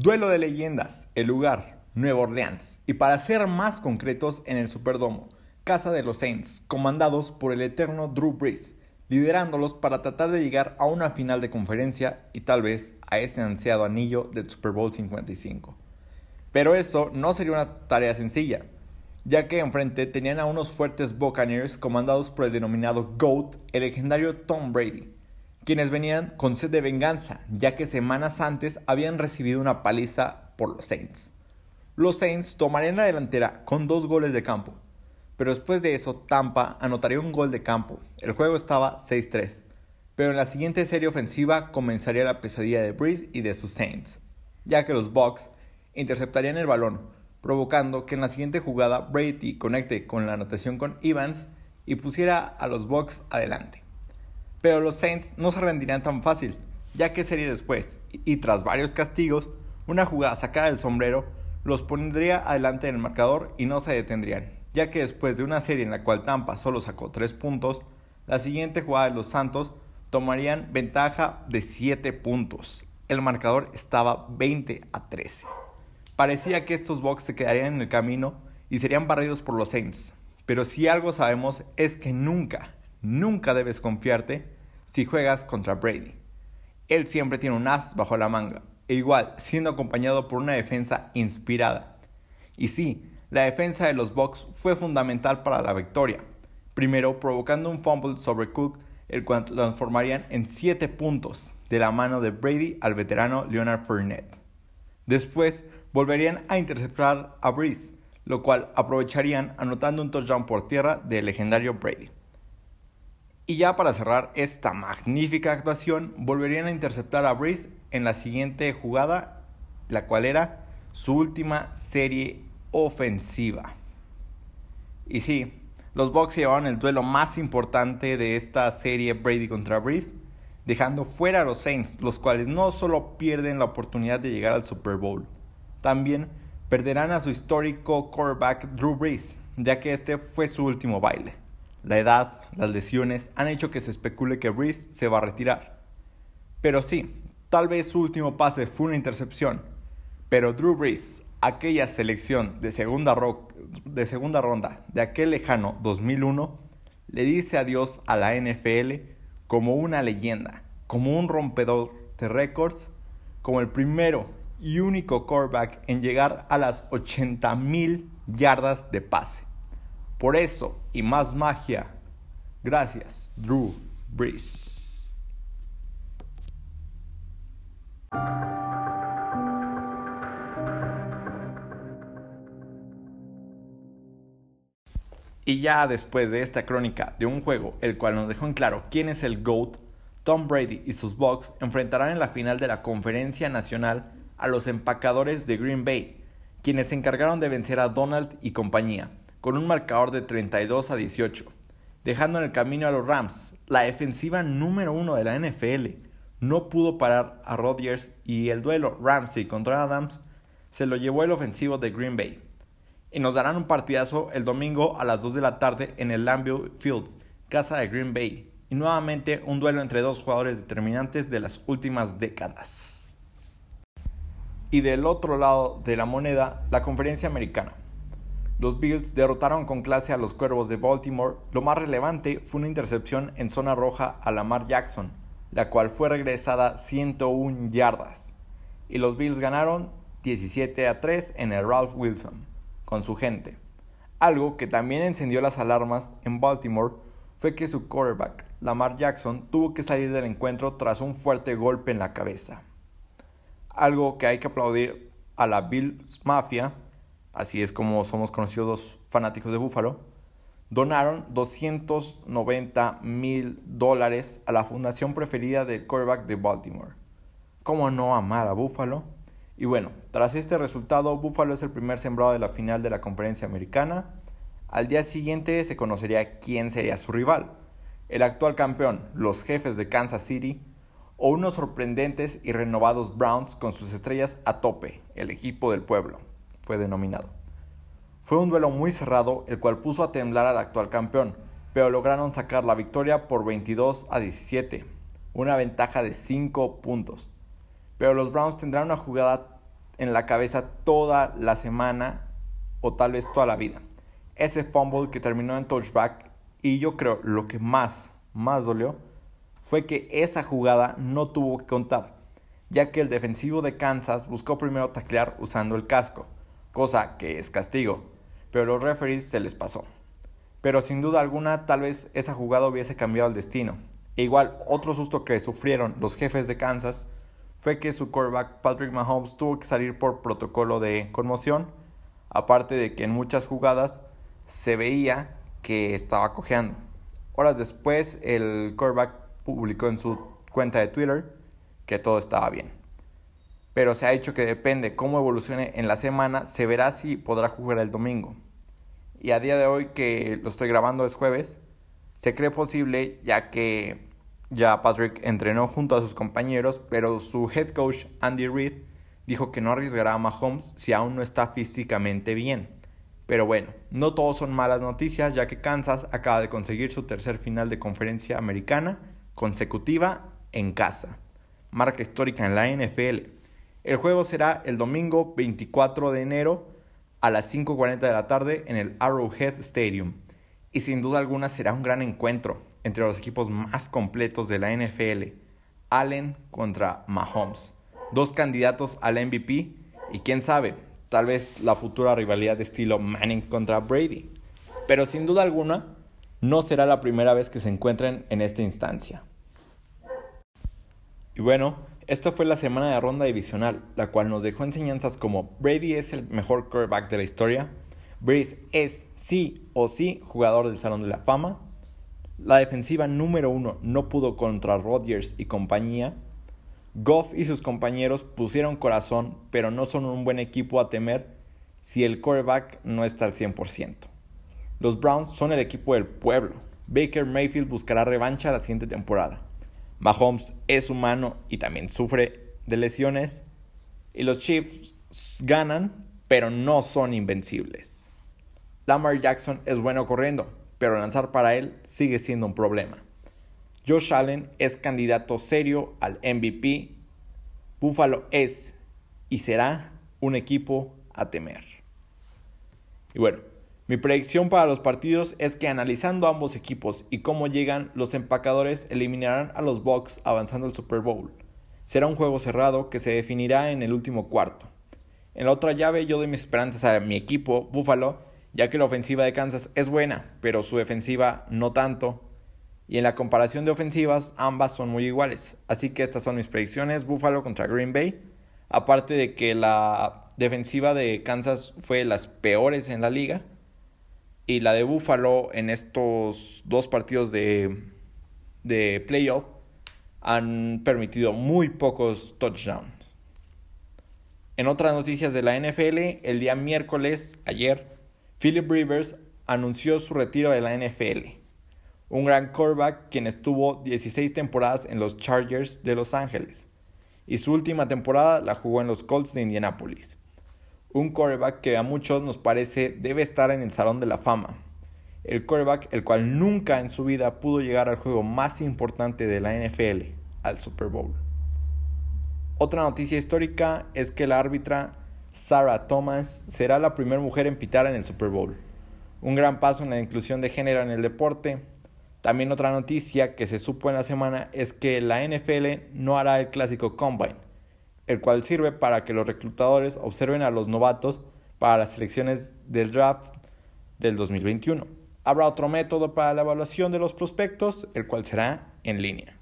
Duelo de leyendas, el lugar, Nueva Orleans, y para ser más concretos, en el Superdomo, casa de los Saints, comandados por el eterno Drew Brees, liderándolos para tratar de llegar a una final de conferencia y tal vez a ese ansiado anillo del Super Bowl 55. Pero eso no sería una tarea sencilla, ya que enfrente tenían a unos fuertes Buccaneers comandados por el denominado GOAT, el legendario Tom Brady, quienes venían con sed de venganza, ya que semanas antes habían recibido una paliza por los Saints. Los Saints tomarían la delantera con dos goles de campo, pero después de eso Tampa anotaría un gol de campo. El juego estaba 6-3, pero en la siguiente serie ofensiva comenzaría la pesadilla de Breeze y de sus Saints, ya que los Bucks interceptarían el balón, provocando que en la siguiente jugada Brady conecte con la anotación con Evans y pusiera a los Bucks adelante. Pero los Saints no se rendirían tan fácil, ya que sería después, y tras varios castigos, una jugada sacada del sombrero los pondría adelante en el marcador y no se detendrían, ya que después de una serie en la cual Tampa solo sacó 3 puntos, la siguiente jugada de los Santos tomarían ventaja de 7 puntos. El marcador estaba 20 a 13. Parecía que estos Bucks se quedarían en el camino y serían barridos por los Saints, pero si algo sabemos es que nunca, Nunca debes confiarte si juegas contra Brady. Él siempre tiene un as bajo la manga, e igual siendo acompañado por una defensa inspirada. Y sí, la defensa de los Bucks fue fundamental para la victoria. Primero, provocando un fumble sobre Cook, el cual transformarían en 7 puntos de la mano de Brady al veterano Leonard Fournette. Después, volverían a interceptar a Breeze, lo cual aprovecharían anotando un touchdown por tierra del legendario Brady. Y ya para cerrar esta magnífica actuación, volverían a interceptar a Breeze en la siguiente jugada, la cual era su última serie ofensiva. Y sí, los Bucks llevaron el duelo más importante de esta serie Brady contra Breeze, dejando fuera a los Saints, los cuales no solo pierden la oportunidad de llegar al Super Bowl, también perderán a su histórico quarterback Drew Brees, ya que este fue su último baile. La edad, las lesiones han hecho que se especule que Breeze se va a retirar. Pero sí, tal vez su último pase fue una intercepción, pero Drew Brees, aquella selección de segunda, de segunda ronda de aquel lejano 2001, le dice adiós a la NFL como una leyenda, como un rompedor de récords, como el primero y único quarterback en llegar a las 80.000 yardas de pase. Por eso y más magia, gracias, Drew Brees. Y ya después de esta crónica de un juego el cual nos dejó en claro quién es el GOAT, Tom Brady y sus Bucks enfrentarán en la final de la Conferencia Nacional a los empacadores de Green Bay, quienes se encargaron de vencer a Donald y compañía con un marcador de 32 a 18, dejando en el camino a los Rams. La defensiva número uno de la NFL no pudo parar a Rodgers y el duelo Ramsey contra Adams se lo llevó el ofensivo de Green Bay. Y nos darán un partidazo el domingo a las 2 de la tarde en el Lambeau Field, casa de Green Bay, y nuevamente un duelo entre dos jugadores determinantes de las últimas décadas. Y del otro lado de la moneda, la conferencia americana. Los Bills derrotaron con clase a los Cuervos de Baltimore. Lo más relevante fue una intercepción en zona roja a Lamar Jackson, la cual fue regresada 101 yardas. Y los Bills ganaron 17 a 3 en el Ralph Wilson, con su gente. Algo que también encendió las alarmas en Baltimore fue que su quarterback, Lamar Jackson, tuvo que salir del encuentro tras un fuerte golpe en la cabeza. Algo que hay que aplaudir a la Bills Mafia así es como somos conocidos los fanáticos de Búfalo, donaron 290 mil dólares a la fundación preferida del quarterback de Baltimore. ¿Cómo no amar a Búfalo? Y bueno, tras este resultado, Búfalo es el primer sembrado de la final de la conferencia americana. Al día siguiente se conocería quién sería su rival. El actual campeón, los jefes de Kansas City, o unos sorprendentes y renovados Browns con sus estrellas a tope, el equipo del pueblo fue denominado. Fue un duelo muy cerrado, el cual puso a temblar al actual campeón, pero lograron sacar la victoria por 22 a 17, una ventaja de 5 puntos. Pero los Browns tendrán una jugada en la cabeza toda la semana o tal vez toda la vida. Ese fumble que terminó en touchback y yo creo lo que más, más dolió fue que esa jugada no tuvo que contar, ya que el defensivo de Kansas buscó primero taclear usando el casco, cosa que es castigo, pero los referees se les pasó. Pero sin duda alguna tal vez esa jugada hubiese cambiado el destino. E igual otro susto que sufrieron los jefes de Kansas fue que su quarterback Patrick Mahomes tuvo que salir por protocolo de conmoción, aparte de que en muchas jugadas se veía que estaba cojeando. Horas después, el quarterback publicó en su cuenta de Twitter que todo estaba bien. Pero se ha dicho que depende cómo evolucione en la semana, se verá si podrá jugar el domingo. Y a día de hoy que lo estoy grabando es jueves, se cree posible ya que ya Patrick entrenó junto a sus compañeros, pero su head coach Andy Reid dijo que no arriesgará a Mahomes si aún no está físicamente bien. Pero bueno, no todos son malas noticias ya que Kansas acaba de conseguir su tercer final de conferencia americana consecutiva en casa. Marca histórica en la NFL. El juego será el domingo 24 de enero a las 5.40 de la tarde en el Arrowhead Stadium. Y sin duda alguna será un gran encuentro entre los equipos más completos de la NFL, Allen contra Mahomes, dos candidatos al MVP y quién sabe, tal vez la futura rivalidad de estilo Manning contra Brady. Pero sin duda alguna, no será la primera vez que se encuentren en esta instancia. Y bueno, esta fue la semana de ronda divisional, la cual nos dejó enseñanzas como Brady es el mejor quarterback de la historia, Breeze es sí o sí jugador del Salón de la Fama, la defensiva número uno no pudo contra Rodgers y compañía. Goff y sus compañeros pusieron corazón, pero no son un buen equipo a temer si el quarterback no está al 100%. Los Browns son el equipo del pueblo. Baker Mayfield buscará revancha la siguiente temporada. Mahomes es humano y también sufre de lesiones. Y los Chiefs ganan, pero no son invencibles. Lamar Jackson es bueno corriendo, pero lanzar para él sigue siendo un problema. Josh Allen es candidato serio al MVP. Buffalo es y será un equipo a temer. Y bueno, mi predicción para los partidos es que analizando ambos equipos y cómo llegan, los empacadores eliminarán a los Bucks avanzando al Super Bowl. Será un juego cerrado que se definirá en el último cuarto. En la otra llave yo doy mis esperanzas a mi equipo, Buffalo, ya que la ofensiva de Kansas es buena, pero su defensiva no tanto. Y en la comparación de ofensivas, ambas son muy iguales. Así que estas son mis predicciones. Buffalo contra Green Bay. Aparte de que la defensiva de Kansas fue las peores en la liga. Y la de Buffalo en estos dos partidos de, de playoff han permitido muy pocos touchdowns. En otras noticias de la NFL, el día miércoles, ayer, Philip Rivers anunció su retiro de la NFL. Un gran quarterback quien estuvo 16 temporadas en los Chargers de Los Ángeles y su última temporada la jugó en los Colts de Indianapolis. Un quarterback que a muchos nos parece debe estar en el Salón de la Fama. El quarterback el cual nunca en su vida pudo llegar al juego más importante de la NFL, al Super Bowl. Otra noticia histórica es que la árbitra Sarah Thomas será la primera mujer en pitar en el Super Bowl. Un gran paso en la inclusión de género en el deporte. También otra noticia que se supo en la semana es que la NFL no hará el clásico Combine, el cual sirve para que los reclutadores observen a los novatos para las selecciones del draft del 2021. Habrá otro método para la evaluación de los prospectos, el cual será en línea.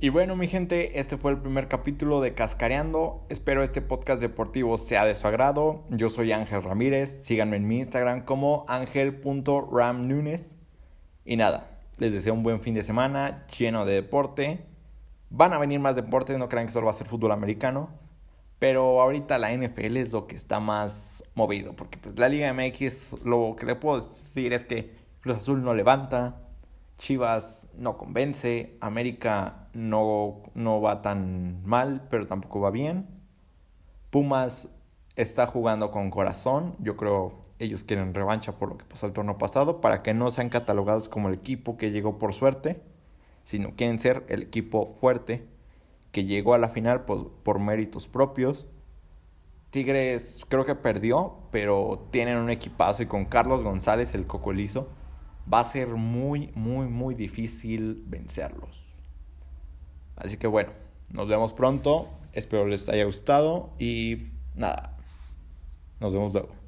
Y bueno, mi gente, este fue el primer capítulo de Cascareando. Espero este podcast deportivo sea de su agrado. Yo soy Ángel Ramírez. Síganme en mi Instagram como ángel.ramnunes. Y nada, les deseo un buen fin de semana lleno de deporte. Van a venir más deportes, no crean que solo va a ser fútbol americano. Pero ahorita la NFL es lo que está más movido. Porque pues, la Liga MX, lo que le puedo decir es que Cruz Azul no levanta. Chivas no convence, América no, no va tan mal, pero tampoco va bien. Pumas está jugando con corazón, yo creo ellos quieren revancha por lo que pasó el torneo pasado, para que no sean catalogados como el equipo que llegó por suerte, sino quieren ser el equipo fuerte que llegó a la final pues, por méritos propios. Tigres creo que perdió, pero tienen un equipazo y con Carlos González, el cocolizo, va a ser muy, muy, muy difícil vencerlos. Así que bueno, nos vemos pronto. Espero les haya gustado y nada, nos vemos luego.